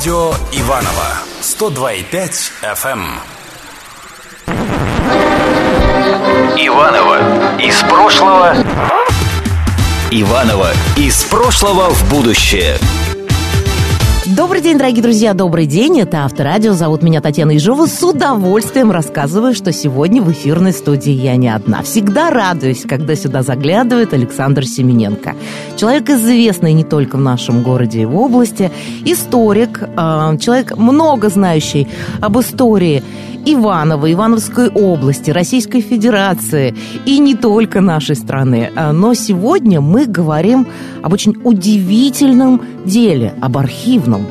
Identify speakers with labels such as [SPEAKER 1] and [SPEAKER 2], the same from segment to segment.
[SPEAKER 1] Радио Иваново 102,5 FM.
[SPEAKER 2] Иваново из прошлого. Иваново из прошлого в будущее.
[SPEAKER 3] Добрый день, дорогие друзья, добрый день. Это Авторадио. Зовут меня Татьяна Ежова. С удовольствием рассказываю, что сегодня в эфирной студии я не одна. Всегда радуюсь, когда сюда заглядывает Александр Семененко. Человек известный не только в нашем городе и в области. Историк, э, человек много знающий об истории Иваново, Ивановской области, Российской Федерации и не только нашей страны. А, но сегодня мы говорим об очень удивительном деле, об архивном.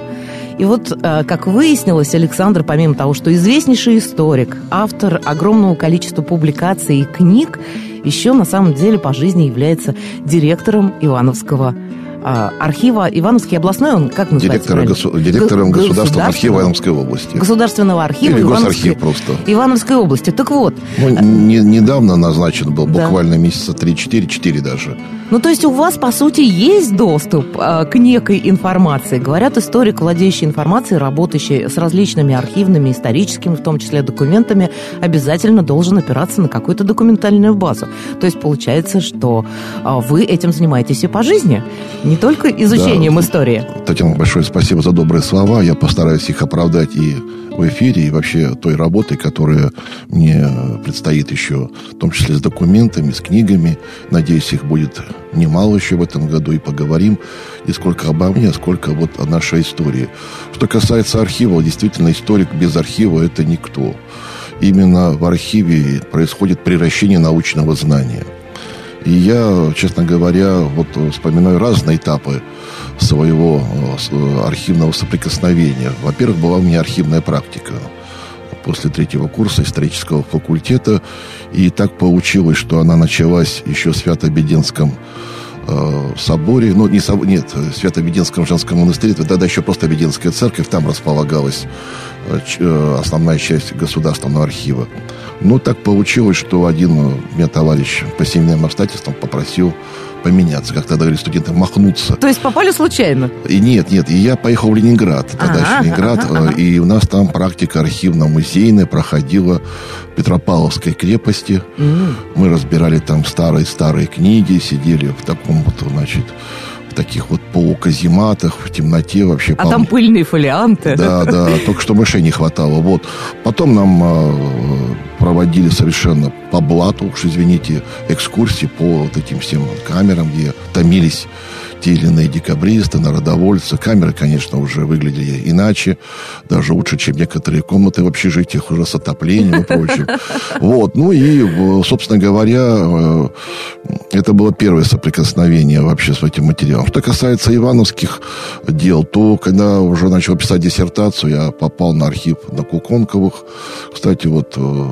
[SPEAKER 3] И вот, а, как выяснилось, Александр, помимо того, что известнейший историк, автор огромного количества публикаций и книг, еще на самом деле по жизни является директором Ивановского а, архива Ивановский областной, он как называется?
[SPEAKER 4] Директора, госу, директором государственного архива Ивановской области.
[SPEAKER 3] Государственного архива
[SPEAKER 4] Или
[SPEAKER 3] Ивановской,
[SPEAKER 4] просто.
[SPEAKER 3] Ивановской области. Так вот.
[SPEAKER 4] Ну, не, недавно назначен был, да. буквально месяца 3-4, 4 даже.
[SPEAKER 3] Ну, то есть у вас, по сути, есть доступ э, к некой информации. Говорят, историк, владеющий информацией, работающий с различными архивными, историческими, в том числе документами, обязательно должен опираться на какую-то документальную базу. То есть получается, что э, вы этим занимаетесь и по жизни, не только изучением
[SPEAKER 4] да.
[SPEAKER 3] истории.
[SPEAKER 4] Татьяна, большое спасибо за добрые слова. Я постараюсь их оправдать и в эфире, и вообще той работой, которая мне предстоит еще, в том числе с документами, с книгами. Надеюсь, их будет немало еще в этом году, и поговорим не сколько обо мне, а сколько вот о нашей истории. Что касается архива, действительно, историк без архива – это никто. Именно в архиве происходит превращение научного знания – и я, честно говоря, вот вспоминаю разные этапы своего э, архивного соприкосновения. Во-первых, была у меня архивная практика после третьего курса исторического факультета. И так получилось, что она началась еще в Свято-Беденском э, соборе, ну, не нет, в Свято-Беденском женском монастыре, тогда еще просто Беденская церковь, там располагалась основная часть государственного архива. Но так получилось, что один э, меня товарищ по семейным обстоятельствам попросил поменяться, как тогда говорили студенты, махнуться.
[SPEAKER 3] То есть попали случайно?
[SPEAKER 4] И нет, нет, и я поехал в Ленинград, тогда еще Ленинград, ага, ага. и у нас там практика архивно-музейная проходила в Петропавловской крепости. Mm. Мы разбирали там старые-старые книги, сидели в таком вот, значит, в таких вот полуказематах, в темноте вообще.
[SPEAKER 3] А там пыльные фолианты.
[SPEAKER 4] Да, да, только что мышей не хватало. Вот. Потом нам э, проводили совершенно по блату, уж извините, экскурсии по вот этим всем камерам, где томились те или иные декабристы, народовольцы. Камеры, конечно, уже выглядели иначе, даже лучше, чем некоторые комнаты в общежитиях уже с отоплением и прочим. Вот, ну и, собственно говоря, э, это было первое соприкосновение вообще с этим материалом. Что касается ивановских дел, то когда уже начал писать диссертацию, я попал на архив на Куконковых. Кстати, вот э,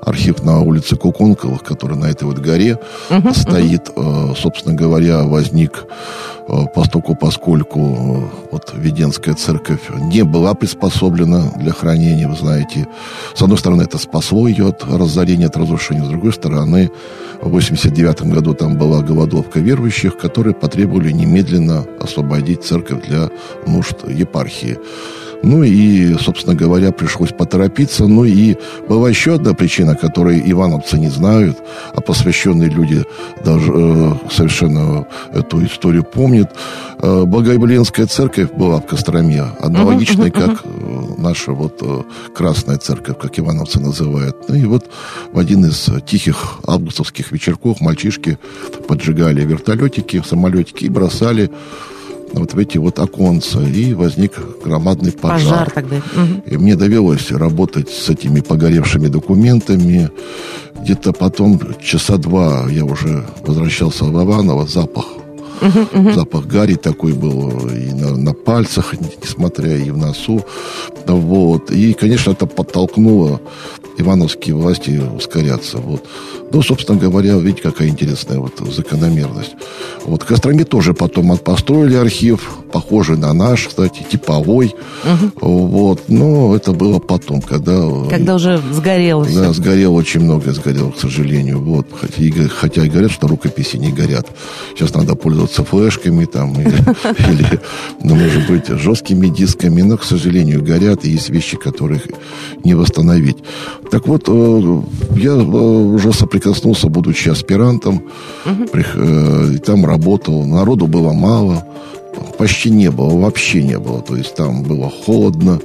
[SPEAKER 4] архив на улице Куконковых, который на этой вот горе uh-huh, стоит, uh-huh. собственно говоря, возник э, постоку, поскольку э, вот Веденская церковь не была приспособлена для хранения, вы знаете. С одной стороны, это спасло ее от разорения, от разрушения, с другой стороны, в 89 году там была голодовка верующих, которые потребовали немедленно освободить церковь для нужд епархии. Ну и, собственно говоря, пришлось поторопиться. Ну и была еще одна причина, которой ивановцы не знают, а посвященные люди даже э, совершенно эту историю помнят. Э, Богоявленская церковь была в Костроме, аналогичная, как э, наша вот э, Красная церковь, как ивановцы называют. Ну и вот в один из тихих августовских вечерков мальчишки поджигали вертолетики, самолетики и бросали вот в эти вот оконца, и возник громадный пожар.
[SPEAKER 3] Пожар тогда.
[SPEAKER 4] И мне довелось работать с этими погоревшими документами. Где-то потом часа два я уже возвращался в Иваново, запах Uh-huh, uh-huh. Запах гари такой был и на, на пальцах, несмотря и в носу. Вот. И, конечно, это подтолкнуло ивановские власти ускоряться. Вот. Ну, собственно говоря, видите, какая интересная вот закономерность. Вот в Костроме тоже потом построили архив, похожий на наш, кстати, типовой. Угу. Вот. Но это было потом, когда...
[SPEAKER 3] Когда уже сгорело
[SPEAKER 4] Да, все. сгорело очень многое, сгорело, к сожалению. Вот. Хотя, хотя и говорят, что рукописи не горят. Сейчас надо пользоваться пользоваться флешками там или, или ну, может быть, жесткими дисками, но, к сожалению, горят, и есть вещи, которых не восстановить. Так вот, э, я э, уже соприкоснулся, будучи аспирантом, угу. и там работал, народу было мало, почти не было, вообще не было, то есть там было холодно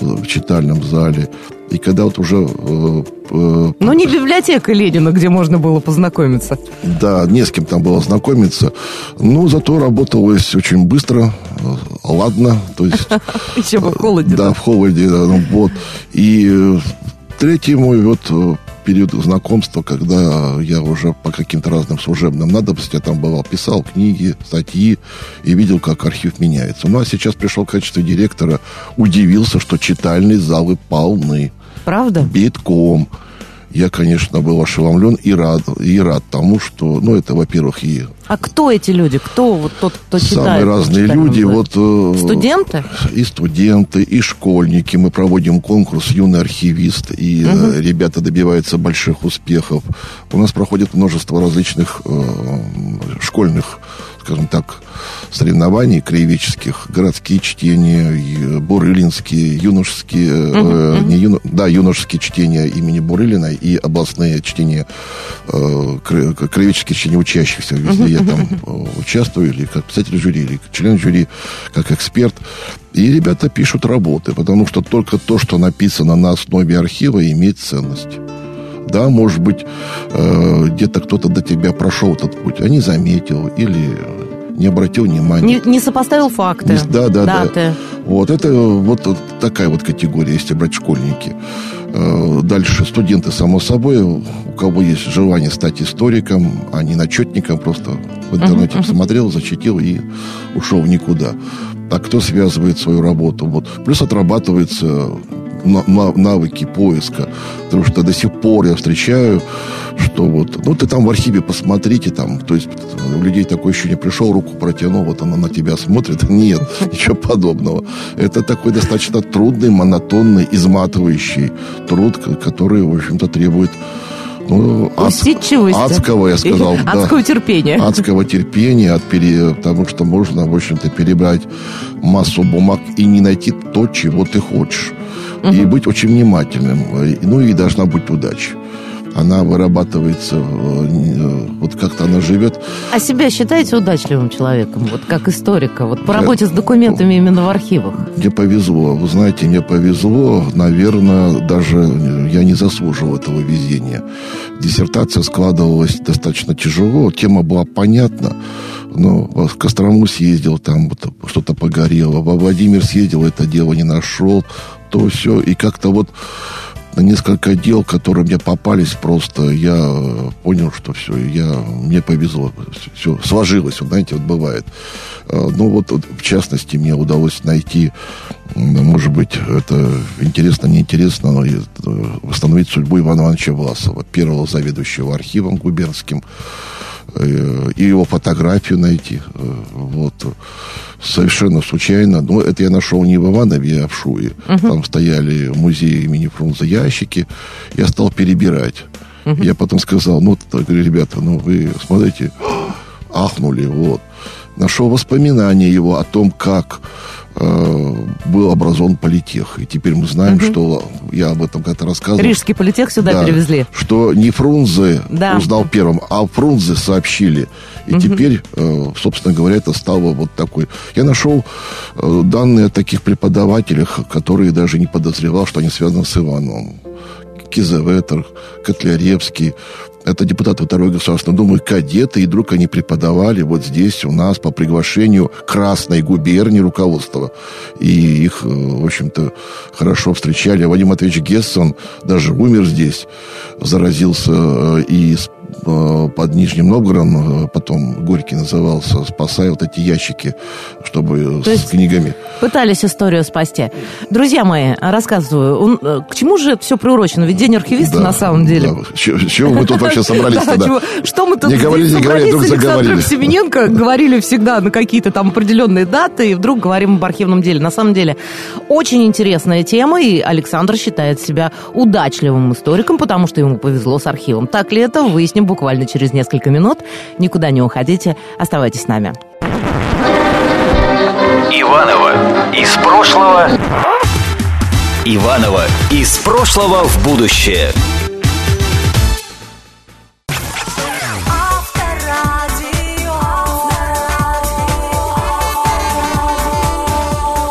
[SPEAKER 4] в читальном зале, и когда вот уже... Э,
[SPEAKER 3] э, ну, не библиотека Ленина, где можно было познакомиться.
[SPEAKER 4] Да, не с кем там было знакомиться. Ну, зато работалось очень быстро, э, ладно. То есть...
[SPEAKER 3] Еще в холоде.
[SPEAKER 4] Да, в холоде. Ну, вот. И третий мой вот период знакомства, когда я уже по каким-то разным служебным надобностям там бывал, писал книги, статьи и видел, как архив меняется. Ну, а сейчас пришел в качестве директора, удивился, что читальные залы полны.
[SPEAKER 3] Правда?
[SPEAKER 4] Битком я, конечно, был ошеломлен и рад, и рад тому, что, ну, это, во-первых, и...
[SPEAKER 3] А кто эти люди? Кто вот тот, кто читает?
[SPEAKER 4] Самые разные люди. Вот,
[SPEAKER 3] э, студенты?
[SPEAKER 4] И студенты, и школьники. Мы проводим конкурс «Юный архивист», и угу. ребята добиваются больших успехов. У нас проходит множество различных э, школьных скажем так, соревнований краеведческих, городские чтения, бурылинские, юношеские, uh-huh, uh-huh. не юно, да, юношеские чтения имени Бурылина и областные чтения, э, краеведческие чтения учащихся, если uh-huh, я там uh-huh. участвую, или как писатель жюри, или член жюри, как эксперт. И ребята пишут работы, потому что только то, что написано на основе архива, имеет ценность. Да, может быть, э, где-то кто-то до тебя прошел этот путь, а не заметил или не обратил внимания.
[SPEAKER 3] Не, не сопоставил факты.
[SPEAKER 4] Не, да, да, даты. да. Вот это вот такая вот категория, если брать школьники. Э, дальше студенты, само собой, у кого есть желание стать историком, а не начетником, просто в интернете uh-huh, посмотрел, зачитил и ушел в никуда. А кто связывает свою работу? Вот. Плюс отрабатывается навыки поиска. Потому что до сих пор я встречаю, что вот, ну, ты там в архиве посмотрите, там, то есть у людей такое ощущение, пришел, руку протянул, вот она на тебя смотрит. Нет, ничего подобного. Это такой достаточно трудный, монотонный, изматывающий труд, который, в общем-то, требует
[SPEAKER 3] ну,
[SPEAKER 4] адского, я сказал.
[SPEAKER 3] Да, адского терпения.
[SPEAKER 4] Адского терпения, от пере, потому что можно, в общем-то, перебрать массу бумаг и не найти то, чего ты хочешь угу. и быть очень внимательным. Ну и должна быть удача она вырабатывается, э, вот как-то она живет.
[SPEAKER 3] А себя считаете удачливым человеком, вот как историка, вот по работе с документами именно в архивах?
[SPEAKER 4] Мне повезло, вы знаете, мне повезло, наверное, даже я не заслужил этого везения. Диссертация складывалась достаточно тяжело, тема была понятна, но в Кострому съездил, там вот что-то погорело, во Владимир съездил, это дело не нашел, то все. И как-то вот на несколько дел, которые мне попались, просто я понял, что все, я, мне повезло, все сложилось, вот, знаете, вот бывает. А, ну вот, в частности, мне удалось найти, может быть, это интересно, неинтересно, но восстановить судьбу Ивана Ивановича Власова, первого заведующего архивом губернским, Э, и его фотографию найти. Э, вот. Совершенно случайно. Ну, это я нашел не в Иванове, а в Шуе. Uh-huh. Там стояли в музее имени Фрунзе ящики. Я стал перебирать. Uh-huh. Я потом сказал, ну, говорю, ребята, ну, вы смотрите, ахнули, вот. Нашел воспоминания его о том, как Э, был образован политех. И теперь мы знаем, угу. что я об этом как-то рассказывал.
[SPEAKER 3] Рижский политех сюда да, перевезли.
[SPEAKER 4] Что не Фрунзе да. узнал первым, а Фрунзе сообщили. И угу. теперь, э, собственно говоря, это стало вот такой. Я нашел э, данные о таких преподавателях, которые даже не подозревал, что они связаны с Ивановым. Кизеветер, Котляревский, это депутаты Второй Государственной Думы, кадеты, и вдруг они преподавали вот здесь у нас по приглашению Красной губернии руководства. И их, э, в общем-то, хорошо встречали. Вадим Матвеевич Гессон даже умер здесь, заразился э, и Э, под Нижним Новгородом, э, потом Горький назывался, спасая вот эти ящики, чтобы То с книгами.
[SPEAKER 3] Пытались историю спасти. Друзья мои, рассказываю, он, э, к чему же это все приурочено? Ведь День архивиста да, на самом деле. Да.
[SPEAKER 4] Чего мы тут вообще собрались тогда?
[SPEAKER 3] Что мы тут
[SPEAKER 4] не говорили, не говорили, вдруг заговорили.
[SPEAKER 3] Семененко говорили всегда на какие-то там определенные даты, и вдруг говорим об архивном деле. На самом деле, очень интересная тема, и Александр считает себя удачливым историком, потому что ему повезло с архивом. Так ли это, выясним буквально через несколько минут. Никуда не уходите, оставайтесь с нами.
[SPEAKER 2] Иванова из прошлого. Иванова из прошлого в будущее.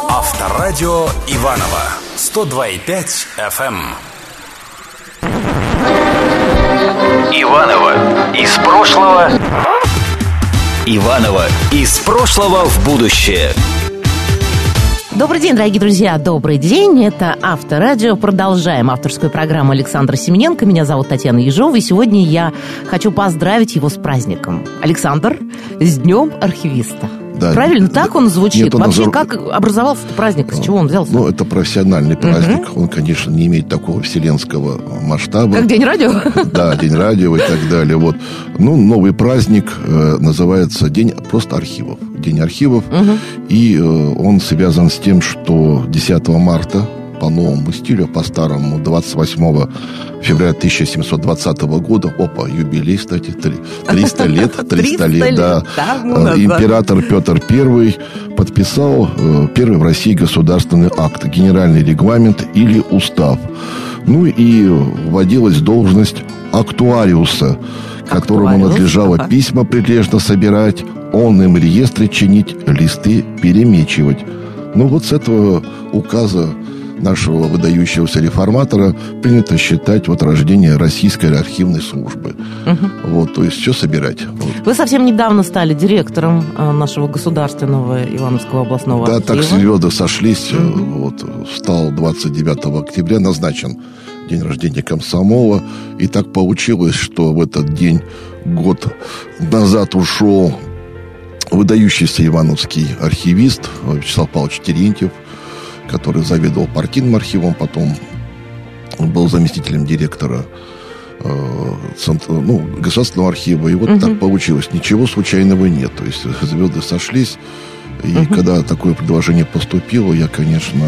[SPEAKER 1] Авторадио Иванова 102,5 FM.
[SPEAKER 2] Иванова из прошлого. Иванова из прошлого в будущее.
[SPEAKER 3] Добрый день, дорогие друзья, добрый день. Это Авторадио. Продолжаем авторскую программу Александра Семененко. Меня зовут Татьяна Ежова, и сегодня я хочу поздравить его с праздником. Александр, с Днем архивиста.
[SPEAKER 4] Да.
[SPEAKER 3] Правильно, так он звучит.
[SPEAKER 4] Нет, он
[SPEAKER 3] Вообще,
[SPEAKER 4] назов-
[SPEAKER 3] как образовался этот праздник, с чего он взялся?
[SPEAKER 4] Ну, это профессиональный праздник. Он, конечно, не имеет такого вселенского масштаба.
[SPEAKER 3] как День радио?
[SPEAKER 4] Да, День радио и так далее. Вот. Ну, новый праздник э, называется День просто архивов. День архивов. И э, он связан с тем, что 10 марта по новому стилю, по старому, 28 февраля 1720 года, опа, юбилей, кстати, три- 300 лет, 300
[SPEAKER 3] 300
[SPEAKER 4] лет,
[SPEAKER 3] лет,
[SPEAKER 4] да,
[SPEAKER 3] да,
[SPEAKER 4] Э, император Петр I подписал э, первый в России государственный акт, генеральный регламент или устав. Ну и вводилась должность актуариуса, которому
[SPEAKER 3] Актуариус,
[SPEAKER 4] надлежало
[SPEAKER 3] ага.
[SPEAKER 4] письма прилежно собирать, онным реестре чинить, листы перемечивать. Ну вот с этого указа нашего выдающегося реформатора принято считать вот рождение российской архивной службы. Вот, то есть все собирать. Вот.
[SPEAKER 3] Вы совсем недавно стали директором э, нашего государственного Ивановского областного
[SPEAKER 4] Да,
[SPEAKER 3] архива.
[SPEAKER 4] так звезды сошлись. э, Вот, стал 29 октября, назначен день рождения комсомола. И так получилось, что в этот день год назад ушел выдающийся ивановский архивист Вячеслав Павлович Терентьев, который заведовал партийным архивом, потом был заместителем директора э, центра- ну, государственного архива. И вот так получилось. Ничего случайного нет. То есть звезды сошлись. И когда такое предложение поступило, я, конечно,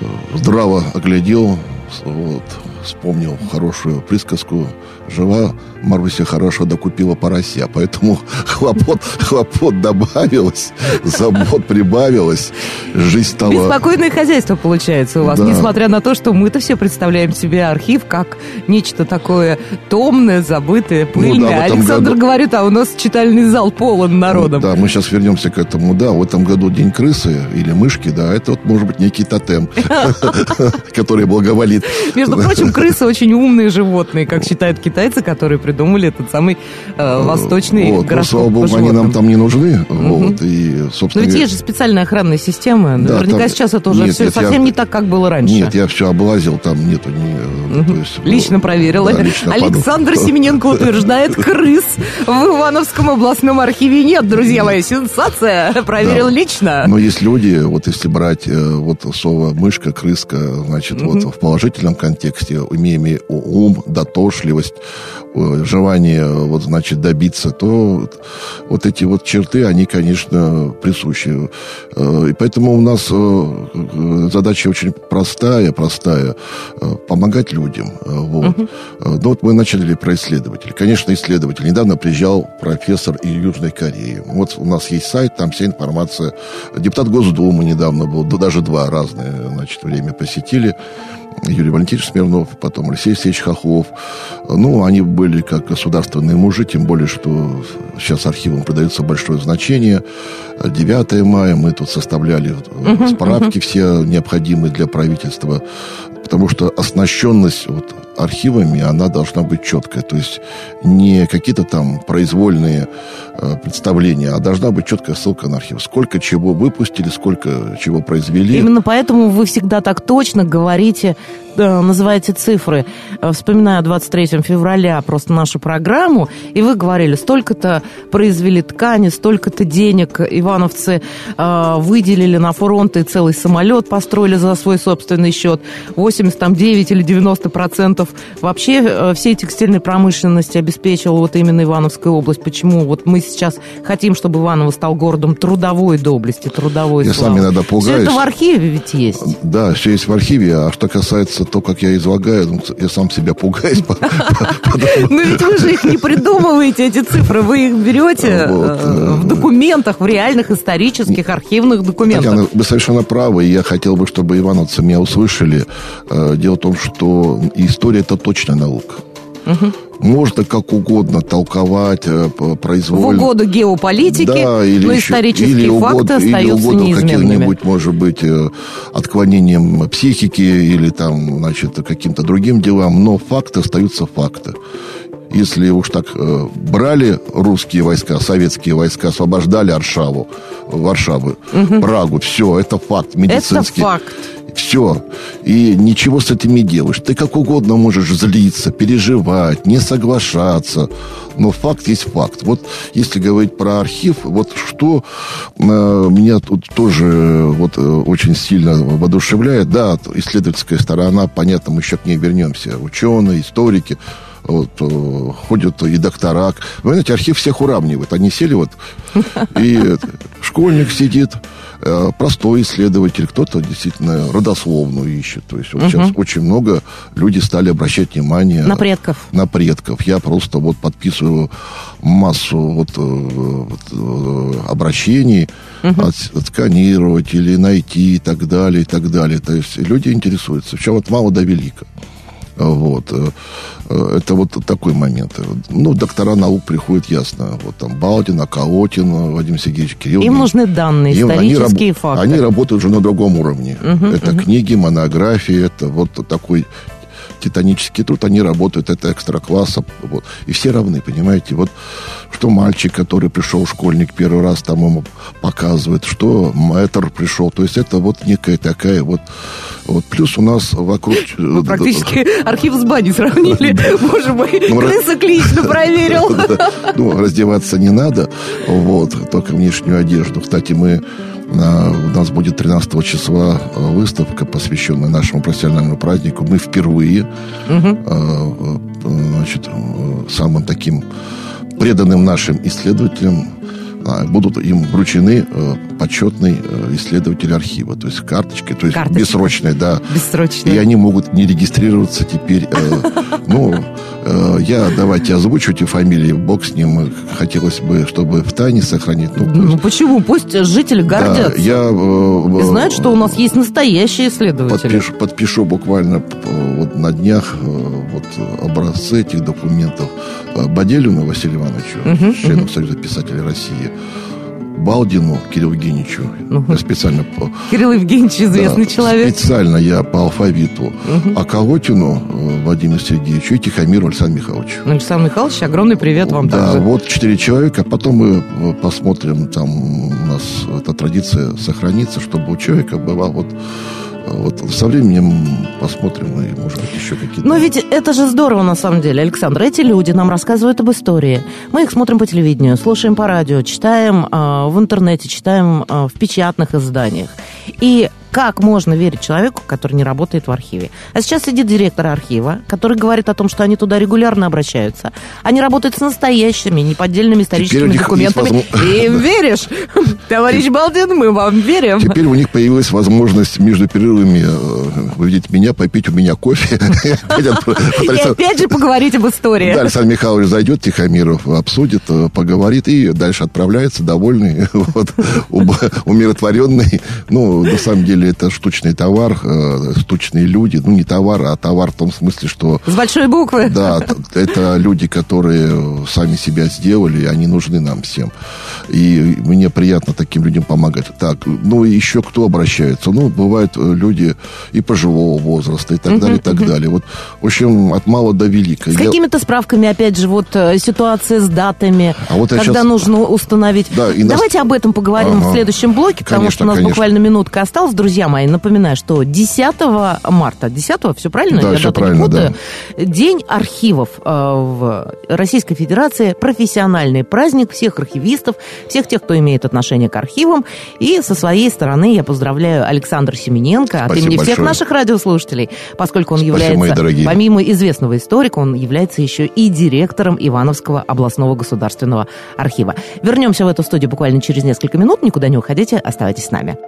[SPEAKER 4] э, здраво оглядел, вот, вспомнил хорошую присказку «Жива Маруся хорошо докупила порося». Поэтому хлопот, хлопот добавилось, забот прибавилось, жизнь стала...
[SPEAKER 3] Беспокойное хозяйство получается у вас,
[SPEAKER 4] Да.
[SPEAKER 3] несмотря на то, что мы-то все представляем себе архив как нечто такое томное, забытое,
[SPEAKER 4] Ну да,
[SPEAKER 3] пыльное.
[SPEAKER 4] в этом
[SPEAKER 3] Александр
[SPEAKER 4] году-
[SPEAKER 3] говорит, а у нас читальный зал полон народом.
[SPEAKER 4] Да, мы сейчас вернемся к этому. Да, в этом году День крысы или мышки, да, это вот может быть некий тотем, который благоволит.
[SPEAKER 3] Между прочим, крысы очень умные животные, как считают китайцы, которые придумали этот самый э, восточный
[SPEAKER 4] Вот, ну,
[SPEAKER 3] гороскоп
[SPEAKER 4] слава богу,
[SPEAKER 3] по
[SPEAKER 4] они нам там не нужны. Вот, и,
[SPEAKER 3] Но
[SPEAKER 4] собственно,
[SPEAKER 3] ведь есть же специальная охранная система.
[SPEAKER 4] Да,
[SPEAKER 3] Наверняка
[SPEAKER 4] там-
[SPEAKER 3] сейчас это уже
[SPEAKER 4] Нет,
[SPEAKER 3] все
[SPEAKER 4] нет,
[SPEAKER 3] совсем
[SPEAKER 4] я-
[SPEAKER 3] не так, как было раньше.
[SPEAKER 4] Нет, я все облазил, там нету ни... э, то есть,
[SPEAKER 3] Лично
[SPEAKER 4] ну,
[SPEAKER 3] проверила.
[SPEAKER 4] да, лично
[SPEAKER 3] Александр
[SPEAKER 4] подумал.
[SPEAKER 3] Семененко утверждает, крыс в Ивановском областном архиве нет, друзья мои. Сенсация. Проверил
[SPEAKER 4] Да.
[SPEAKER 3] лично.
[SPEAKER 4] Но есть люди, вот если брать э, вот сова, мышка, крыска, значит, вот в положительном контексте, имея ум, дотошливость, э, желание, вот, значит, добиться, то вот эти вот черты, они, конечно, присущи. Э, И поэтому у нас э, задача очень простая, простая, э, помогать людям. Вот. Э, Ну вот мы начали про исследователей. Конечно, исследователь. Недавно приезжал профессор из Южной Кореи. Вот у нас есть сайт, там вся информация. Депутат Госдумы недавно был, да даже два разные, значит, время посетили. Юрий Валентинович Смирнов, потом Алексей Алексеевич Хохлов. Ну, они были как государственные мужи, тем более, что сейчас архивам придается большое значение. 9 мая мы тут составляли э, справки все необходимые для правительства, потому что оснащенность вот архивами, она должна быть четкая. То есть не какие-то там произвольные э, представления, а должна быть четкая ссылка на архив. Сколько чего выпустили, сколько чего произвели.
[SPEAKER 3] Именно поэтому вы всегда так точно говорите, э, называете цифры. Э, Вспоминаю 23 февраля просто нашу программу, и вы говорили, столько-то произвели ткани, столько-то денег ивановцы э, выделили на фронт и целый самолет построили за свой собственный счет. 89 или 90 процентов документов. Вообще э, всей текстильной промышленности обеспечила вот именно Ивановская область. Почему вот мы сейчас хотим, чтобы Иваново стал городом трудовой доблести, трудовой
[SPEAKER 4] Я
[SPEAKER 3] славы.
[SPEAKER 4] сам иногда
[SPEAKER 3] Все
[SPEAKER 4] пугаюсь.
[SPEAKER 3] это в архиве ведь есть.
[SPEAKER 4] Да, все есть в архиве, а что касается то, как я излагаю, ну, я сам себя пугаюсь.
[SPEAKER 3] Но ведь вы же их не придумываете, эти цифры. Вы их берете э,
[SPEAKER 4] э,
[SPEAKER 3] в документах, в реальных исторических архивных документах.
[SPEAKER 4] Татьяна, вы совершенно правы, я хотел бы, чтобы ивановцы меня услышали. Дело в том, что история – это точная наука. Можно как угодно толковать, э, п-
[SPEAKER 3] В
[SPEAKER 4] произвольно.
[SPEAKER 3] угоду геополитики,
[SPEAKER 4] Да, или
[SPEAKER 3] но
[SPEAKER 4] еще-
[SPEAKER 3] исторические
[SPEAKER 4] или
[SPEAKER 3] факты
[SPEAKER 4] или
[SPEAKER 3] остаются
[SPEAKER 4] угодно
[SPEAKER 3] неизменными.
[SPEAKER 4] каким-нибудь, может быть, э, отклонением психики или там, значит, каким-то другим делам, но факты остаются факты. Если уж так э, брали русские войска, советские войска, освобождали Варшаву, Варшаву, Прагу, все, это факт медицинский.
[SPEAKER 3] факт.
[SPEAKER 4] Все. И ничего с этим не делаешь. Ты как угодно можешь злиться, переживать, не соглашаться. Но факт есть факт. Вот если говорить про архив, вот что э, меня тут тоже э, вот э, очень сильно воодушевляет. Да, исследовательская сторона, понятно, мы еще к ней вернемся. Ученые, историки, вот, э, ходят и доктора. Вы знаете, архив всех уравнивает. Они сели вот, и школьник сидит, э, простой исследователь, кто-то действительно родословную ищет. То есть вот сейчас очень много люди стали обращать внимание
[SPEAKER 3] На предков.
[SPEAKER 4] на предков. Я просто вот подписываю массу вот, э, вот, обращений от- отсканировать или найти и так далее, и так далее. То есть люди интересуются. Причем от мала до велика. Вот. э, э, Это вот такой момент. Ну, доктора наук приходят, ясно. Вот там Балдин, Аколотин, Владимир Сергеевич Кирилл.
[SPEAKER 3] Им нужны данные,
[SPEAKER 4] Им- они
[SPEAKER 3] исторические
[SPEAKER 4] раб-
[SPEAKER 3] факты.
[SPEAKER 4] Они работают уже на другом уровне. это книги, монографии, это вот такой титанический труд, они работают, это экстра класса, вот. И все равны, понимаете, вот что мальчик, который пришел, школьник, первый раз там ему показывает, что мэтр пришел, то есть это вот некая такая вот, вот плюс у нас вокруг... э,
[SPEAKER 3] Вы практически архив с баней сравнили. Боже мой,
[SPEAKER 4] Ну,
[SPEAKER 3] крысок лично проверил.
[SPEAKER 4] Ну, раздеваться не надо, вот, только внешнюю одежду. Кстати, мы у нас будет 13 числа а, выставка, посвященная нашему профессиональному празднику. Мы впервые, а, значит, самым таким преданным нашим исследователям будут им вручены э, почетный э, исследователь архива, то есть карточки, то есть
[SPEAKER 3] Карточка.
[SPEAKER 4] бессрочная, да.
[SPEAKER 3] Бессрочно.
[SPEAKER 4] И они могут не регистрироваться теперь. э, ну, э, я давайте озвучу эти фамилии. Бог с ним. э, Хотелось бы, чтобы в тайне сохранить. Ну,
[SPEAKER 3] Ну почему? Пусть жители гордятся.
[SPEAKER 4] я э,
[SPEAKER 3] знают, что у нас есть настоящие исследователи.
[SPEAKER 4] подпишу, подпишу буквально э, вот на днях э, вот образцы этих документов Э, Баделину Василию Ивановичу, члену Союза писателей России, Балдину Кириллу Евгеньевичу. Я специально по-
[SPEAKER 3] Кирилл Евгеньевич известный
[SPEAKER 4] да,
[SPEAKER 3] человек.
[SPEAKER 4] Специально я по алфавиту. А Колотину э, Владимиру Сергеевичу и Тихомиру Александру Михайловичу.
[SPEAKER 3] Ну, Александр Михайлович, огромный привет вам
[SPEAKER 4] да,
[SPEAKER 3] также.
[SPEAKER 4] вот четыре человека. Потом мы э, посмотрим, там у нас эта традиция сохранится, чтобы у человека была вот вот со временем посмотрим, и, может быть, еще какие-то...
[SPEAKER 3] Но ведь это же здорово на самом деле, Александр. Эти люди нам рассказывают об истории. Мы их смотрим по телевидению, слушаем по радио, читаем а, в интернете, читаем а, в печатных изданиях. И как можно верить человеку, который не работает в архиве? А сейчас сидит директор архива, который говорит о том, что они туда регулярно обращаются. Они работают с настоящими, неподдельными историческими документами. И им веришь? Товарищ Балдин, мы вам верим.
[SPEAKER 4] Теперь у них появилась возможность между перерывами э, увидеть меня, попить у меня кофе.
[SPEAKER 3] И опять же поговорить об истории.
[SPEAKER 4] Да, Александр Михайлович зайдет, Тихомиров обсудит, э, поговорит и дальше отправляется, довольный, умиротворенный. Ну, на самом деле, это штучный товар, э, штучные люди. Ну, не товар, а товар в том смысле, что
[SPEAKER 3] С большой буквы.
[SPEAKER 4] да, это люди, которые сами себя сделали, они нужны нам всем. И мне приятно таким людям помогать. Так, ну и еще кто обращается? Ну, бывают э, люди и пожилого возраста, и так далее, и так далее. Вот, в общем, от мала до велика.
[SPEAKER 3] С
[SPEAKER 4] Я-
[SPEAKER 3] какими-то справками, опять же, вот э, ситуация с датами,
[SPEAKER 4] А вот
[SPEAKER 3] когда
[SPEAKER 4] щас-
[SPEAKER 3] нужно установить.
[SPEAKER 4] Да, и нас-
[SPEAKER 3] Давайте об этом поговорим
[SPEAKER 4] Ага.
[SPEAKER 3] в следующем блоке, потому
[SPEAKER 4] Конечно,
[SPEAKER 3] что у нас
[SPEAKER 4] конечно.
[SPEAKER 3] буквально минутка осталась, друзья. Друзья мои, напоминаю, что 10 марта, 10 все правильно?
[SPEAKER 4] Да,
[SPEAKER 3] Я
[SPEAKER 4] все правильно,
[SPEAKER 3] путаю. День архивов э, в Российской Федерации, профессиональный праздник всех архивистов, всех тех, кто имеет отношение к архивам. И со своей стороны я поздравляю Александра Семененко от
[SPEAKER 4] Спасибо
[SPEAKER 3] имени всех
[SPEAKER 4] большое.
[SPEAKER 3] наших радиослушателей, поскольку он
[SPEAKER 4] Спасибо,
[SPEAKER 3] является, помимо известного историка, он является еще и директором Ивановского областного государственного архива. Вернемся в эту студию буквально через несколько минут. Никуда не уходите, оставайтесь с нами.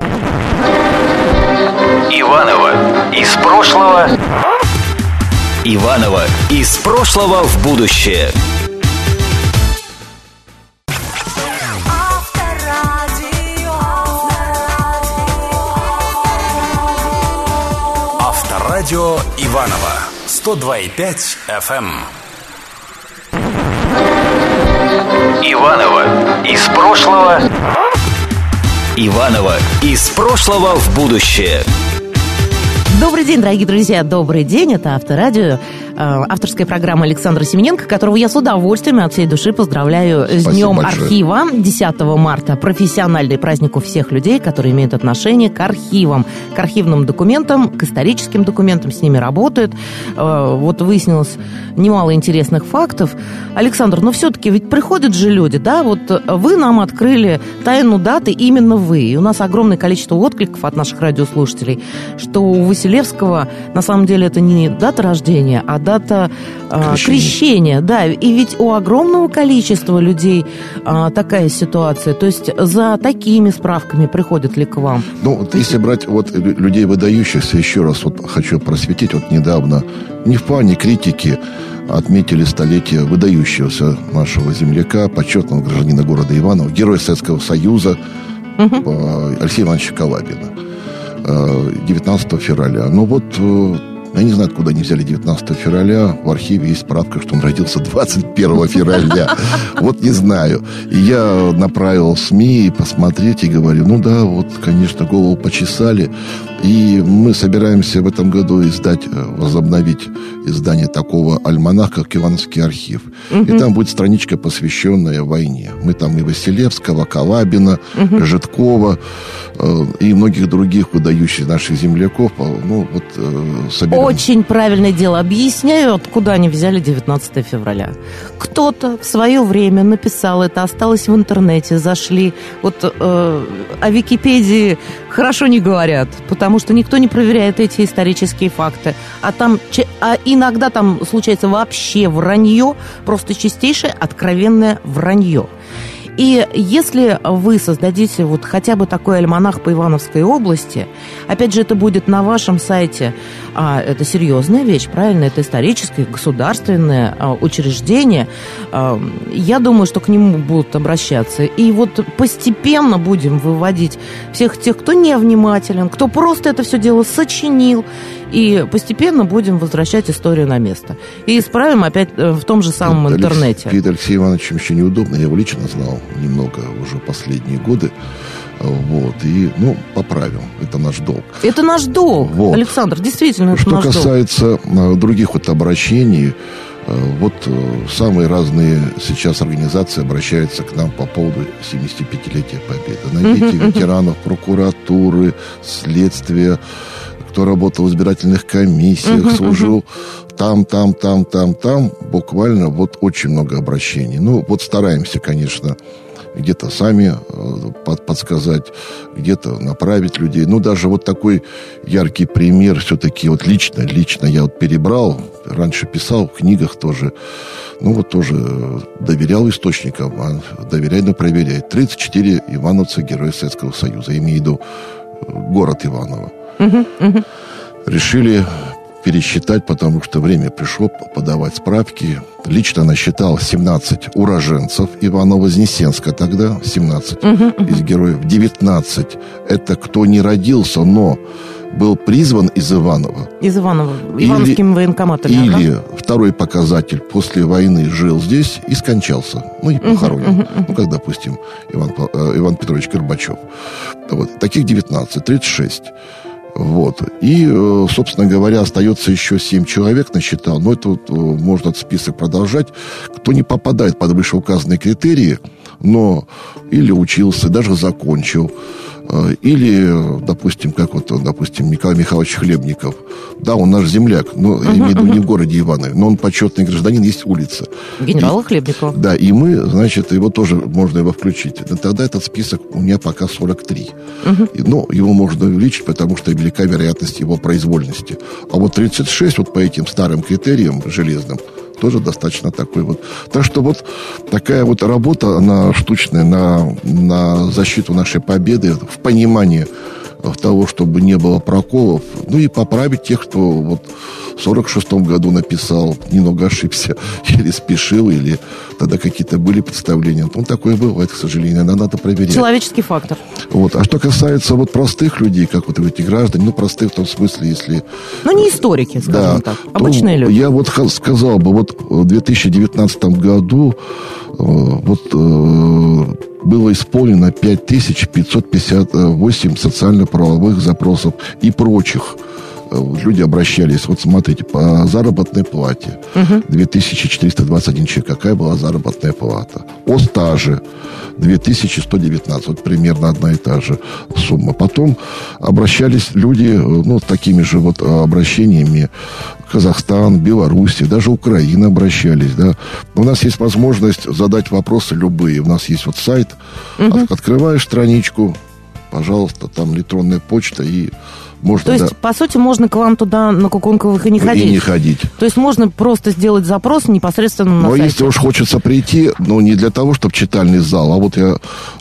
[SPEAKER 2] Иванова из прошлого. Иванова из прошлого в будущее.
[SPEAKER 1] Авторадио Иванова 102,5 FM.
[SPEAKER 2] Иванова из прошлого. Иванова из прошлого в будущее.
[SPEAKER 3] Добрый день, дорогие друзья, добрый день. Это Авторадио, авторская программа Александра Семененко, которого я с удовольствием и от всей души поздравляю с
[SPEAKER 4] Спасибо
[SPEAKER 3] Днем
[SPEAKER 4] большое.
[SPEAKER 3] архива 10 марта. Профессиональный праздник у всех людей, которые имеют отношение к архивам, к архивным документам, к историческим документам, с ними работают. Э, Вот выяснилось немало интересных фактов. Александр, но все-таки ведь приходят же люди, да, вот э, вы нам открыли тайну даты именно вы. И у нас огромное количество откликов от наших радиослушателей, что у Василевского на самом деле это не дата рождения, а дата э,
[SPEAKER 4] Крещения.
[SPEAKER 3] крещения. Да, и ведь у огромного количества людей э, такая ситуация. То есть за такими справками приходят ли к вам?
[SPEAKER 4] Ну, вот если брать вот лю- людей выдающихся, еще раз вот хочу просветить, вот недавно, не в плане критики, отметили столетие выдающегося нашего земляка, почетного гражданина города Иванова, героя Советского Союза э, Алексея Ивановича Калабина. Э, 19 февраля. Ну вот, э, я не знаю, откуда они взяли 19 февраля. В архиве есть справка, что он родился 21 февраля. Вот не знаю. И я направил СМИ посмотреть и говорю, ну да, вот, конечно, голову почесали. И мы собираемся в этом году издать, э, возобновить издание такого альманаха, как Ивановский архив. И там будет страничка, посвященная войне. Мы там и Василевского, Калабина, Житкова э, и многих других выдающих наших земляков, э, ну, вот, э, соберем.
[SPEAKER 3] Очень правильное дело. Объясняю, откуда они взяли 19 февраля. Кто-то в свое время написал это, осталось в интернете, зашли. Вот э, о Википедии хорошо не говорят, потому что никто не проверяет эти исторические факты. А там, а иногда там случается вообще вранье, просто чистейшее откровенное вранье. И если вы создадите вот хотя бы такой альманах по Ивановской области, опять же, это будет на вашем сайте, а, это серьезная вещь, правильно? Это историческое, государственное а, учреждение. А, я думаю, что к нему будут обращаться. И вот постепенно будем выводить всех тех, кто невнимателен, кто просто это все дело сочинил, и постепенно будем возвращать историю на место. И исправим опять э, в том же самом
[SPEAKER 4] Алекс-
[SPEAKER 3] интернете.
[SPEAKER 4] Перед Алексеем Ивановичем еще неудобно. Я его лично знал немного уже последние годы. Вот. И, ну, поправим. Это наш долг.
[SPEAKER 3] Это наш долг,
[SPEAKER 4] Вот.
[SPEAKER 3] Александр, действительно,
[SPEAKER 4] Что
[SPEAKER 3] наш долг.
[SPEAKER 4] касается э, других вот обращений, э, вот э, самые разные сейчас организации обращаются к нам по поводу 75-летия Победы. Найдите ветеранов прокуратуры, следствия, кто работал в избирательных комиссиях, служил там, там, там, там, там. Буквально вот очень много обращений. Ну, вот стараемся, конечно, где-то сами э, под- подсказать, где-то направить людей. Ну, даже вот такой яркий пример все-таки вот лично, лично я вот перебрал, раньше писал в книгах тоже, ну, вот тоже э, доверял источникам, а доверяй, но проверяй. 34 ивановца, герои Советского Союза, я имею в виду э, город Иваново. Решили пересчитать, потому что время пришло подавать справки. Лично насчитал 17 уроженцев Иваново-Вознесенска тогда, 17 из героев. 19 это кто не родился, но был призван из Иванова.
[SPEAKER 3] Из Иванова,
[SPEAKER 4] Или-
[SPEAKER 3] Ивановским военкоматом.
[SPEAKER 4] Или второй показатель, после войны жил здесь и скончался. Ну, и похоронен. Ну, как, допустим, Иван, э, Иван Петрович Горбачев. Вот. Таких 19, 36. Вот. И, э, собственно говоря, остается еще 7 человек, насчитал. Но это вот, э, можно этот список продолжать. Кто не попадает под вышеуказанные критерии, но или учился, даже закончил, э, или, допустим, как вот, допустим, Николай Михайлович Хлебников. Да, он наш земляк, но я имею в виду не в городе Иванове, но он почетный гражданин, есть улица.
[SPEAKER 3] Генерала Хлебникова.
[SPEAKER 4] Да, и мы, значит, его тоже можно его включить. Но тогда этот список у меня пока 43. И, ну, его можно увеличить, потому что велика вероятность его произвольности. А вот 36 вот по этим старым критериям железным тоже достаточно такой вот. Так что вот такая вот работа, она штучная на, на защиту нашей победы, в понимании того, чтобы не было проколов, ну и поправить тех, кто вот в 46 году написал, немного ошибся, или спешил, или тогда какие-то были представления. Ну, такое бывает, к сожалению, надо, надо проверять.
[SPEAKER 3] Человеческий фактор.
[SPEAKER 4] Вот. А что касается вот простых людей, как вот эти граждане, ну, простых в том смысле, если...
[SPEAKER 3] Ну, не историки, скажем
[SPEAKER 4] Да,
[SPEAKER 3] так, обычные люди.
[SPEAKER 4] Я вот сказал бы, вот в 2019 году э, вот э, было исполнено 5558 социально-правовых запросов и прочих. Э, Люди обращались, вот смотрите, по заработной плате 2421 человек. Какая была заработная плата? О стаже 2119, вот примерно одна и та же сумма. Потом обращались люди, э, ну, с такими же вот обращениями Казахстан, Беларусь, даже Украина обращались, да. У нас есть возможность задать вопросы любые. У нас есть вот сайт, От- открываешь страничку, пожалуйста, там электронная почта и можно
[SPEAKER 3] То есть,
[SPEAKER 4] да,
[SPEAKER 3] по сути, можно к вам туда на Кукунковых и не ходить.
[SPEAKER 4] и не ходить.
[SPEAKER 3] То есть можно просто сделать запрос непосредственно на
[SPEAKER 4] Но
[SPEAKER 3] сайте.
[SPEAKER 4] если уж хочется прийти, ну, не для того, чтобы читальный зал, а вот я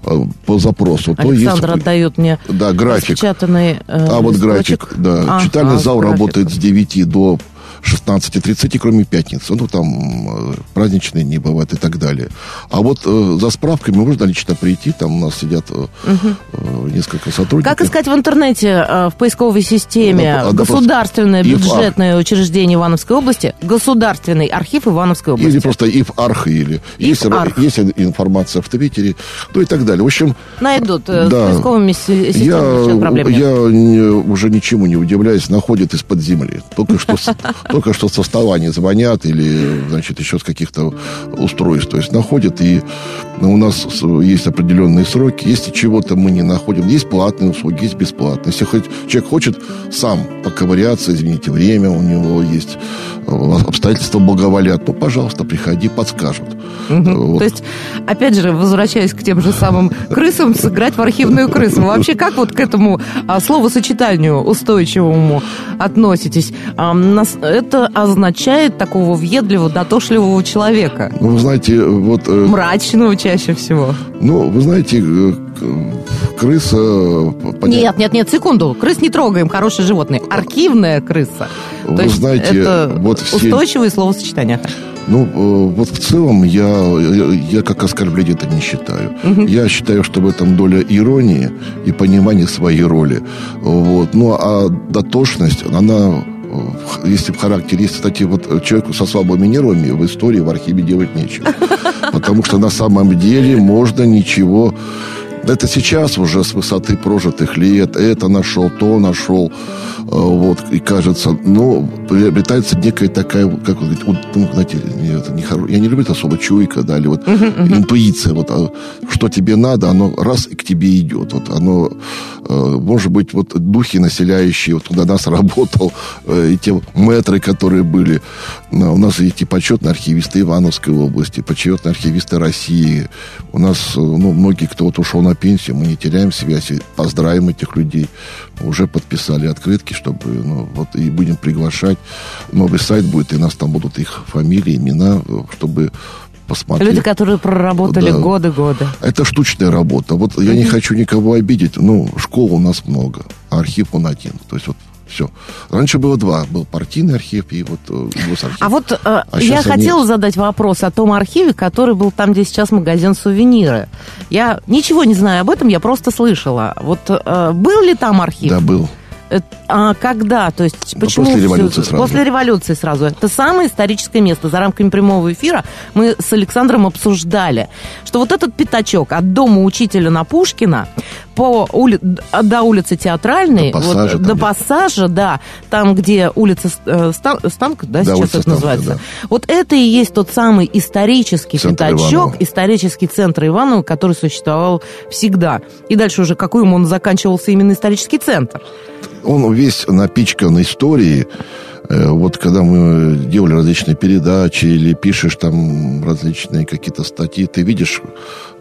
[SPEAKER 4] э, по запросу, то есть...
[SPEAKER 3] Александр отдает мне
[SPEAKER 4] Да, график.
[SPEAKER 3] распечатанный э,
[SPEAKER 4] А вот
[SPEAKER 3] листочек.
[SPEAKER 4] график, да.
[SPEAKER 3] Ага,
[SPEAKER 4] Читальный зал
[SPEAKER 3] график.
[SPEAKER 4] работает с 9 до 16.30, кроме пятницы. Ну, там э, праздничные дни бывают и так далее. А вот э, за справками можно лично прийти, там у нас сидят э, э, несколько сотрудников.
[SPEAKER 3] Как искать в интернете, э, в поисковой системе
[SPEAKER 4] Да, да,
[SPEAKER 3] государственное
[SPEAKER 4] просто
[SPEAKER 3] бюджетное учреждение Ивановской области, Государственный архив Ивановской области?
[SPEAKER 4] Или просто ИФ Арх, или есть, есть информация в Твиттере, ну и так далее. В общем,
[SPEAKER 3] Найдут. э,
[SPEAKER 4] Да.
[SPEAKER 3] С поисковыми си- системами
[SPEAKER 4] я,
[SPEAKER 3] сейчас проблем нет.
[SPEAKER 4] я не- уже ничему не удивляюсь, находят из-под земли. Только что, только что со стола не звонят или, значит, еще с каких-то устройств. То есть находят, и у нас есть определенные сроки. Если чего-то мы не находим, есть платные услуги, есть бесплатные. Если хоть человек хочет сам поковыряться, извините, время у него есть, э, обстоятельства благоволят, ну, пожалуйста, приходи, подскажут. Э, вот.
[SPEAKER 3] То есть, опять же, возвращаясь к тем же самым крысам, сыграть в архивную крысу. Вы вообще как вот к этому а, словосочетанию устойчивому относитесь? Это означает такого въедливого, дотошливого человека.
[SPEAKER 4] Ну, вы знаете, вот... э,
[SPEAKER 3] Мрачного чаще всего.
[SPEAKER 4] Ну, вы знаете, э, крыса... э, понятно,
[SPEAKER 3] Нет, нет, нет, секунду. Крыс не трогаем, хорошие животные. Архивная крыса.
[SPEAKER 4] Вы
[SPEAKER 3] То
[SPEAKER 4] знаете,
[SPEAKER 3] это
[SPEAKER 4] вот все-
[SPEAKER 3] устойчивые словосочетания.
[SPEAKER 4] Ну, э, вот в целом я, я, я как оскорбление это не считаю. Я считаю, что в этом доля иронии и понимания своей роли. Вот. Ну, а дотошность, она если в характере есть, кстати, вот человеку со слабыми нервами в истории, в архиве делать нечего. Потому что на самом деле можно ничего. Это сейчас уже с высоты прожитых лет, это нашел, то нашел, э, вот, и кажется, ну, приобретается некая такая, как вы говорите, у- ну, знаете, это не хоро- я не люблю это слово чуйка, да, или вот интуиция, вот, а что тебе надо, оно раз и к тебе идет, вот, оно, э, может быть, вот духи населяющие, вот, когда нас работал, э, и те мэтры, которые были, э, у нас есть и почетные архивисты Ивановской области, почетные архивисты России, у нас, э, ну, многие, кто вот ушел на пенсию, мы не теряем связь, и поздравим этих людей, уже подписали открытки, чтобы, ну, вот, и будем приглашать, новый сайт будет, и у нас там будут их фамилии, имена, чтобы посмотреть.
[SPEAKER 3] Люди, которые проработали
[SPEAKER 4] Да.
[SPEAKER 3] годы-годы.
[SPEAKER 4] Это штучная работа. Вот я не хочу никого обидеть. Ну, школ у нас много, а архив он один. То есть вот все. Раньше было два. Был партийный архив и вот э, госархив.
[SPEAKER 3] А вот э,
[SPEAKER 4] А
[SPEAKER 3] я хотела задать вопрос о том архиве, который был там, где сейчас магазин сувениры. Я ничего не знаю об этом, я просто слышала. Вот э, был ли там архив?
[SPEAKER 4] Да, был.
[SPEAKER 3] Э, А когда? То есть почему
[SPEAKER 4] после революции сразу.
[SPEAKER 3] После революции сразу. Это самое историческое место. За рамками прямого эфира мы с Александром обсуждали, что вот этот пятачок от дома учителя на Пушкина по ули... до улицы Театральной,
[SPEAKER 4] До Пассажа
[SPEAKER 3] вот, до пассажа, да, там, где улица э, Стан- Станка, да,
[SPEAKER 4] Да,
[SPEAKER 3] сейчас это
[SPEAKER 4] Станка,
[SPEAKER 3] называется.
[SPEAKER 4] да.
[SPEAKER 3] Вот это и есть тот самый исторический
[SPEAKER 4] Центр
[SPEAKER 3] пятачок,
[SPEAKER 4] Иваново.
[SPEAKER 3] исторический центр Иванова, который существовал всегда. И дальше уже какой он заканчивался именно исторический центр.
[SPEAKER 4] Он весь напичкан историей. Э, Вот когда мы делали различные передачи или пишешь там различные какие-то статьи, ты видишь,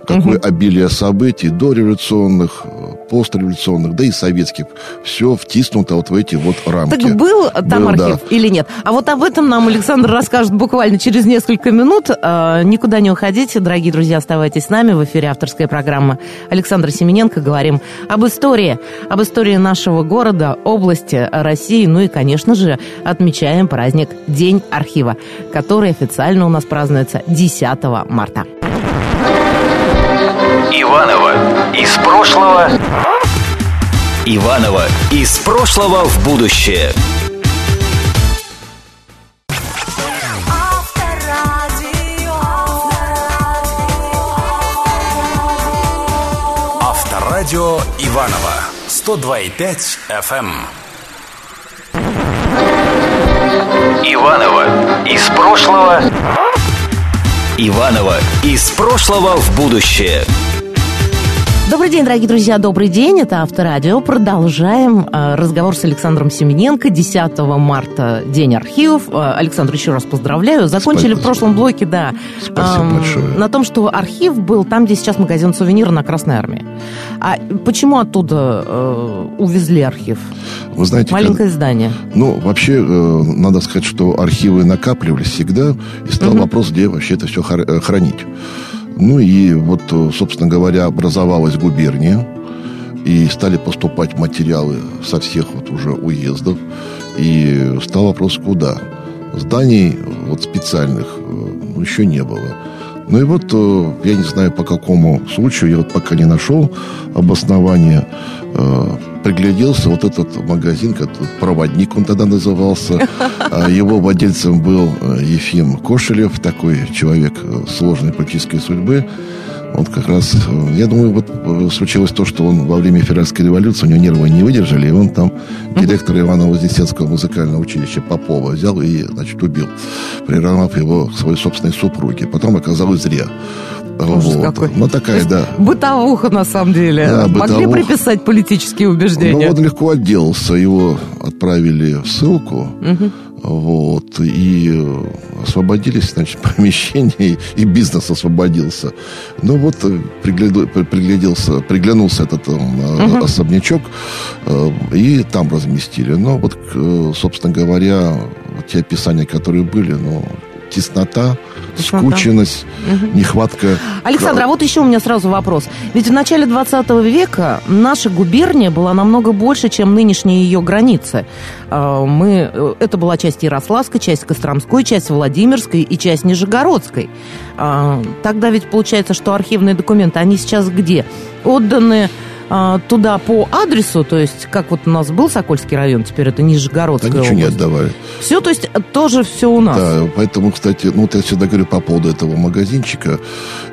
[SPEAKER 4] какое обилие событий дореволюционных, э, постреволюционных, да и советских. Все втиснуто вот в эти вот рамки.
[SPEAKER 3] Так был там
[SPEAKER 4] Был, да.
[SPEAKER 3] архив или нет? А вот об этом нам Александр расскажет буквально через несколько минут. Э, Никуда не уходите, дорогие друзья, оставайтесь с нами. В эфире авторская программа Александра Семененко. Говорим об истории, об истории нашего города, области, России. Ну и, конечно же, отмечаем праздник День архива, который официально у нас празднуется 10 марта.
[SPEAKER 2] Прошлого. Иванова из прошлого в будущее.
[SPEAKER 1] Авторадио Иванова 102,5 FM.
[SPEAKER 2] Иванова из прошлого. Иванова из прошлого в будущее.
[SPEAKER 3] Добрый день, дорогие друзья, добрый день. Это Авторадио. Продолжаем э, разговор с Александром Семененко. 10 марта День архивов. Э, Александр, еще раз поздравляю. Закончили
[SPEAKER 4] Спасибо.
[SPEAKER 3] в прошлом блоке, да,
[SPEAKER 4] Спасибо
[SPEAKER 3] эм,
[SPEAKER 4] большое.
[SPEAKER 3] на том, что архив был там, где сейчас магазин сувенира на Красной Армии. А почему оттуда э, увезли архив?
[SPEAKER 4] Вы знаете,
[SPEAKER 3] Маленькое здание.
[SPEAKER 4] Ну, вообще, э, надо сказать, что архивы накапливались всегда, и стал вопрос, где вообще это все э, хранить. Ну и вот, э, собственно говоря, образовалась губерния, и стали поступать материалы со всех вот уже уездов, и стал вопрос, куда. Зданий э, вот специальных э, ну, еще не было. Ну и вот, э, я не знаю по какому случаю, я вот пока не нашел обоснования, э, пригляделся, вот этот магазин, как проводник он тогда назывался, а его владельцем был э, Ефим Кошелев, такой человек сложной политической судьбы. Он как раз, э, я думаю, вот э, случилось то, что он во время февральской революции, у него нервы не выдержали, и он там директора Иваново-Вознесенского музыкального училища Попова взял и, значит, убил, приравняв его к своей собственной супруге. Потом оказалось зря.
[SPEAKER 3] Ужас
[SPEAKER 4] Вот.
[SPEAKER 3] какой.
[SPEAKER 4] Ну, такая, да.
[SPEAKER 3] Бытовуха, на самом деле.
[SPEAKER 4] Да,
[SPEAKER 3] Могли приписать политические
[SPEAKER 4] Ну,
[SPEAKER 3] убеждения?
[SPEAKER 4] он легко отделался. Его отправили в ссылку. Вот. И э, освободились, значит, помещения, и, бизнес освободился. Ну, вот э, пригляду- при- пригляделся, приглянулся этот э, особнячок, э, и там разместили. Но вот, э, собственно говоря, вот те описания, которые были, ну, теснота,
[SPEAKER 3] Теснота.
[SPEAKER 4] скученность, нехватка...
[SPEAKER 3] Александр, а вот еще у меня сразу вопрос. Ведь в начале 20 века наша губерния была намного больше, чем нынешние ее границы. А, Мы, э, это была часть Ярославской, часть Костромской, часть Владимирской и часть Нижегородской. А, Тогда ведь получается, что архивные документы, они сейчас где? Отданы туда по адресу, то есть как вот у нас был Сокольский район, теперь это
[SPEAKER 4] Да
[SPEAKER 3] Нижегородская
[SPEAKER 4] ничего не
[SPEAKER 3] область.
[SPEAKER 4] отдавали.
[SPEAKER 3] Все, то есть тоже все у нас.
[SPEAKER 4] Да, поэтому, кстати, ну вот я всегда говорю по поводу этого магазинчика,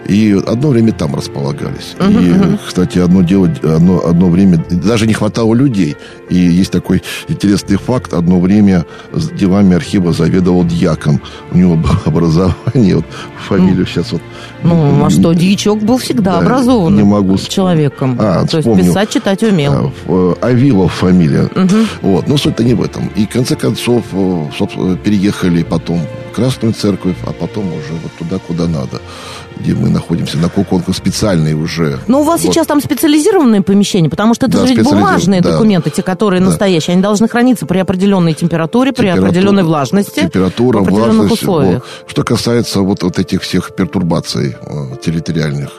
[SPEAKER 4] и одно время там располагались. и, кстати, одно дело, одно, одно время даже не хватало людей. И есть такой интересный факт: одно время с делами архива заведовал дьяком. У него было образование, вот фамилию сейчас вот.
[SPEAKER 3] Ну, а что, дьячок был всегда
[SPEAKER 4] Да,
[SPEAKER 3] образованным
[SPEAKER 4] не могу
[SPEAKER 3] человеком.
[SPEAKER 4] А,
[SPEAKER 3] То есть
[SPEAKER 4] вспомнил.
[SPEAKER 3] писать, читать умел.
[SPEAKER 4] А, э, Авилов фамилия. Вот, но суть-то не в этом. И в конце концов, э, собственно, переехали потом в Красную Церковь, а потом уже вот туда, куда надо, где мы находимся, на Куконку специальный уже.
[SPEAKER 3] Но у вас
[SPEAKER 4] Вот.
[SPEAKER 3] сейчас там специализированные помещения, потому что это
[SPEAKER 4] Да,
[SPEAKER 3] же ведь бумажные
[SPEAKER 4] да.
[SPEAKER 3] документы, те, которые
[SPEAKER 4] Да.
[SPEAKER 3] настоящие. Они должны храниться при определенной температуре, при
[SPEAKER 4] Температура-
[SPEAKER 3] определенной влажности,
[SPEAKER 4] температура,
[SPEAKER 3] в определенных
[SPEAKER 4] влажность,
[SPEAKER 3] условиях.
[SPEAKER 4] вот. Что касается вот, вот этих всех пертурбаций э, территориальных,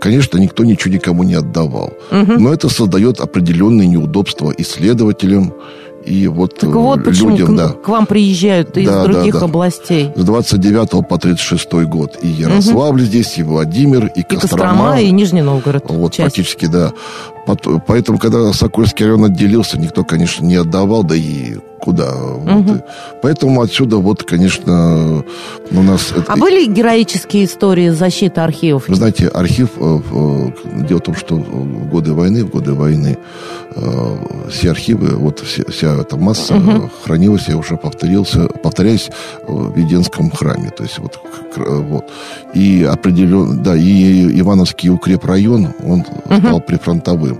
[SPEAKER 4] конечно, никто ничего никому не отдавал. Но это создает определенные неудобства исследователям и вот,
[SPEAKER 3] Так
[SPEAKER 4] э,
[SPEAKER 3] вот почему
[SPEAKER 4] людям,
[SPEAKER 3] к,
[SPEAKER 4] да.
[SPEAKER 3] к вам приезжают из
[SPEAKER 4] Да, да,
[SPEAKER 3] других
[SPEAKER 4] да.
[SPEAKER 3] областей.
[SPEAKER 4] С 29 по 36 год. И Ярославль здесь, и Владимир, и
[SPEAKER 3] И
[SPEAKER 4] Кострома.
[SPEAKER 3] Кострома, и Нижний Новгород.
[SPEAKER 4] Вот,
[SPEAKER 3] часть.
[SPEAKER 4] практически, да. Поэтому, когда Сокольский район отделился, никто, конечно, не отдавал, да и куда. Вот. И Поэтому отсюда вот, конечно, у нас... это-
[SPEAKER 3] А были героические истории защиты архивов?
[SPEAKER 4] Вы знаете, архив, э, э, дело в том, что в годы войны, в годы войны э, все архивы, вот все- вся эта масса э, хранилась, я уже повторился, повторяюсь, в Веденском храме. То есть вот, вот. И определенно, да, и Ивановский укрепрайон, он стал прифронтовым.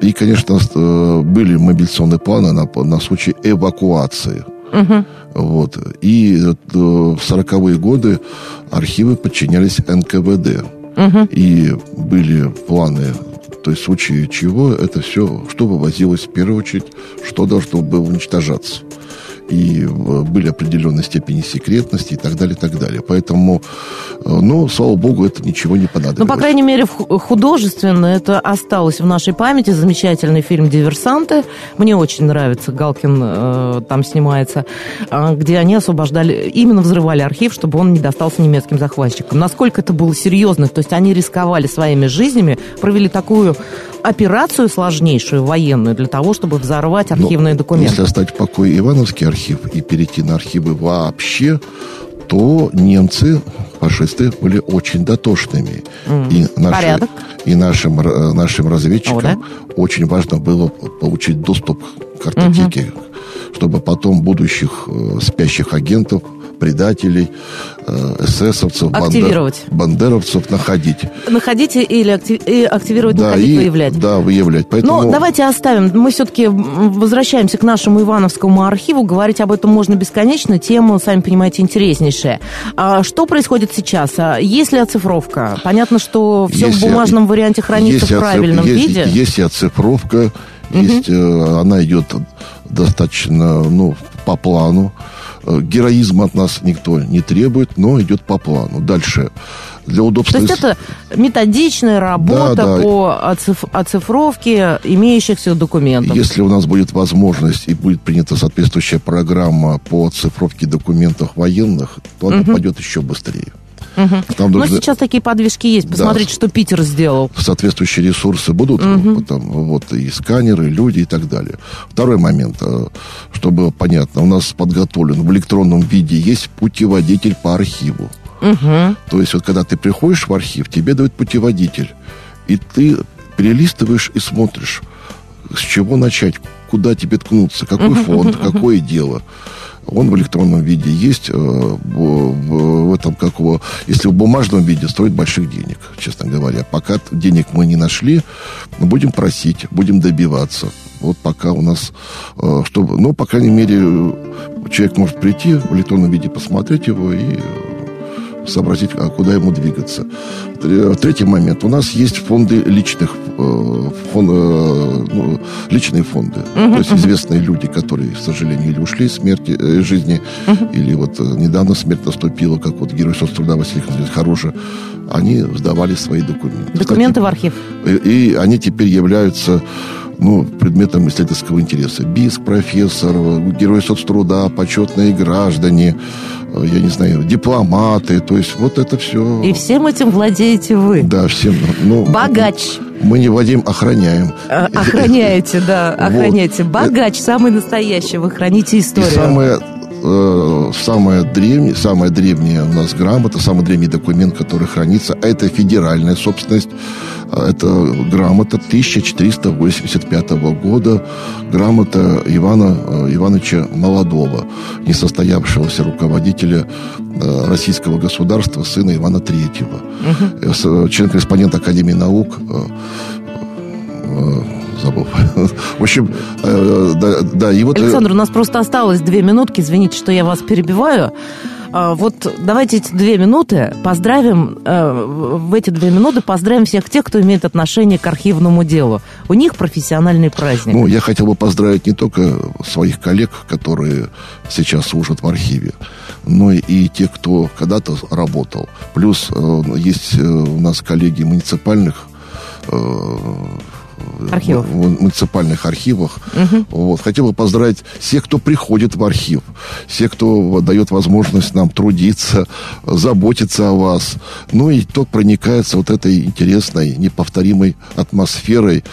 [SPEAKER 4] И, конечно, э, были мобилизационные планы на, на случай эвакуации. Вот. И э, в сороковые годы архивы подчинялись НКВД. И были планы, то есть в случае чего это все, что вывозилось в первую очередь, что должно было уничтожаться. И э, были определенной степени секретности и так далее, и так далее. Поэтому, э, ну, слава богу, это ничего не понадобилось.
[SPEAKER 3] Ну, по крайней мере, художественно это осталось в нашей памяти. Замечательный фильм «Диверсанты». Мне очень нравится, Галкин э, там снимается, э, где они освобождали, именно взрывали архив, чтобы он не достался немецким захватчикам. Насколько это было серьезно, то есть они рисковали своими жизнями, провели такую операцию сложнейшую военную для того, чтобы взорвать
[SPEAKER 4] Но
[SPEAKER 3] архивные документы.
[SPEAKER 4] Если оставить в покое Ивановский архив и перейти на архивы вообще, то немцы, фашисты, были очень дотошными. И, наши-
[SPEAKER 3] Порядок.
[SPEAKER 4] и нашим, р- нашим разведчикам
[SPEAKER 3] О, да?
[SPEAKER 4] очень важно было получить доступ к картотеке, чтобы потом будущих э, спящих агентов предателей, э, эсэсовцев, бандер- бандеровцев находить.
[SPEAKER 3] Находите или актив- и активировать,
[SPEAKER 4] Да,
[SPEAKER 3] находить,
[SPEAKER 4] и,
[SPEAKER 3] выявлять.
[SPEAKER 4] да, выявлять. Поэтому...
[SPEAKER 3] Ну, давайте оставим. Мы все-таки возвращаемся к нашему Ивановскому архиву. Говорить об этом можно бесконечно. Тема, сами понимаете, интереснейшая. А что происходит сейчас? А Есть ли оцифровка? Понятно, что все в
[SPEAKER 4] Если-
[SPEAKER 3] бумажном варианте хранится
[SPEAKER 4] есть
[SPEAKER 3] в
[SPEAKER 4] оциф-
[SPEAKER 3] правильном
[SPEAKER 4] есть,
[SPEAKER 3] виде.
[SPEAKER 4] Есть и оцифровка, есть, э, она идет достаточно, ну, по плану. Э, Героизма от нас никто не требует, но идет по плану. Дальше. Для удобства...
[SPEAKER 3] То есть это методичная работа
[SPEAKER 4] Да, да.
[SPEAKER 3] по оциф- оцифровке имеющихся документов.
[SPEAKER 4] Если у нас будет возможность и будет принята соответствующая программа по оцифровке документов военных, то она пойдет еще быстрее. Там
[SPEAKER 3] Но
[SPEAKER 4] должны-
[SPEAKER 3] сейчас такие подвижки есть. Посмотрите, что Питер сделал.
[SPEAKER 4] соответствующие ресурсы будут, потом, вот, и сканеры, и люди и так далее. Второй момент, э, чтобы было понятно, у нас подготовлен в электронном виде есть путеводитель по архиву. То есть вот когда ты приходишь в архив, тебе дают путеводитель, и ты перелистываешь и смотришь, с чего начать, куда тебе ткнуться, какой фонд, какое дело. Он в электронном виде есть, э, в, этом как его, если в бумажном виде стоит больших денег, честно говоря. Пока денег мы не нашли, будем просить, будем добиваться. Вот пока у нас, э, чтобы, ну, по крайней мере, человек может прийти в электронном виде, посмотреть его и э, сообразить, а куда ему двигаться. Тре- Третий момент. У нас есть фонды личных, э, фон- э, ну, личные фонды. То есть известные люди, которые, к сожалению, или ушли из смерти, э, из жизни, или вот э, недавно смерть наступила, как вот герой соцтруда Василий Константинович Хороший, они сдавали свои документы.
[SPEAKER 3] Документы
[SPEAKER 4] Кстати,
[SPEAKER 3] в архив.
[SPEAKER 4] и, и они теперь являются ну, предметом исследовательского интереса. БИС, профессор, герой соцтруда, почетные граждане, э, я не знаю, дипломаты. То есть вот это все...
[SPEAKER 3] И всем этим владеете вы.
[SPEAKER 4] Да, всем. Ну,
[SPEAKER 3] Богач.
[SPEAKER 4] Мы не владеем, охраняем.
[SPEAKER 3] Э, Охраняете, да, охраняете. Богач, самый настоящий, вы храните
[SPEAKER 4] И
[SPEAKER 3] историю.
[SPEAKER 4] самое, э, самое, древнее, самая древняя у нас грамота, самый древний документ, который хранится, а это федеральная собственность. А Это грамота 1485 года, грамота Ивана э, Ивановича Молодого, несостоявшегося руководителя э, российского государства, сына Ивана Третьего. Э, э, Член-корреспондент Академии наук э, э, забыл. В общем, э, да, да, и вот... э,
[SPEAKER 3] Александр, у нас просто осталось две минутки. Извините, что я вас перебиваю. А, Вот давайте эти две минуты поздравим, э, в эти две минуты поздравим всех тех, кто имеет отношение к архивному делу. У них профессиональный праздник.
[SPEAKER 4] Ну, я хотел бы поздравить не только своих коллег, которые сейчас служат в архиве, но и тех, кто когда-то работал. Плюс есть у нас коллеги муниципальных
[SPEAKER 3] Архивов.
[SPEAKER 4] в муниципальных архивах. Вот. Хотел бы поздравить всех, кто приходит в архив, всех, кто дает возможность нам трудиться, заботиться о вас. Ну и кто проникается вот этой интересной, неповторимой атмосферой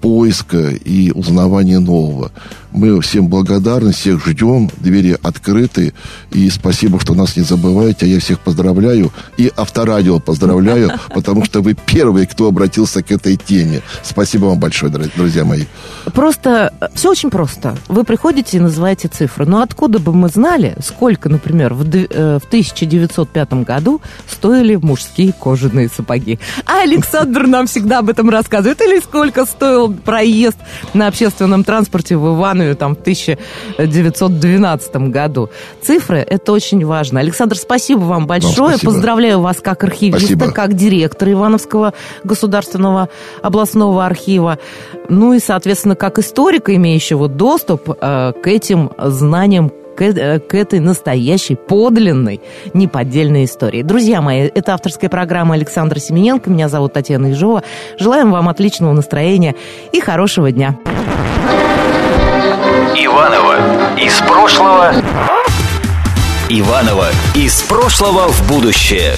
[SPEAKER 4] поиска и узнавания нового. Мы всем благодарны, всех ждем, двери открыты. И спасибо, что нас не забываете. А я всех поздравляю. И авторадио поздравляю, потому что вы первые, кто обратился к этой теме. Спасибо вам большое, друзья мои.
[SPEAKER 3] Просто все очень просто. Вы приходите и называете цифры. Но откуда бы мы знали, сколько, например, в 1905 э, году стоили мужские кожаные сапоги? А Александр нам всегда об этом рассказывает. Или сколько стоил проезд на общественном транспорте в Иванове там, в 1912 году. Цифры – это очень важно. Александр, спасибо вам большое. Спасибо. Поздравляю вас как архивиста, спасибо. как директора Ивановского государственного областного архива. Ну и, соответственно, как историка, имеющего доступ э, к этим знаниям, к, э, к этой настоящей, подлинной, неподдельной истории. Друзья мои, это авторская программа Александра Семененко. Меня зовут Татьяна Ежова. Желаем вам отличного настроения и хорошего дня.
[SPEAKER 2] Иванова из прошлого. Иванова из прошлого в будущее.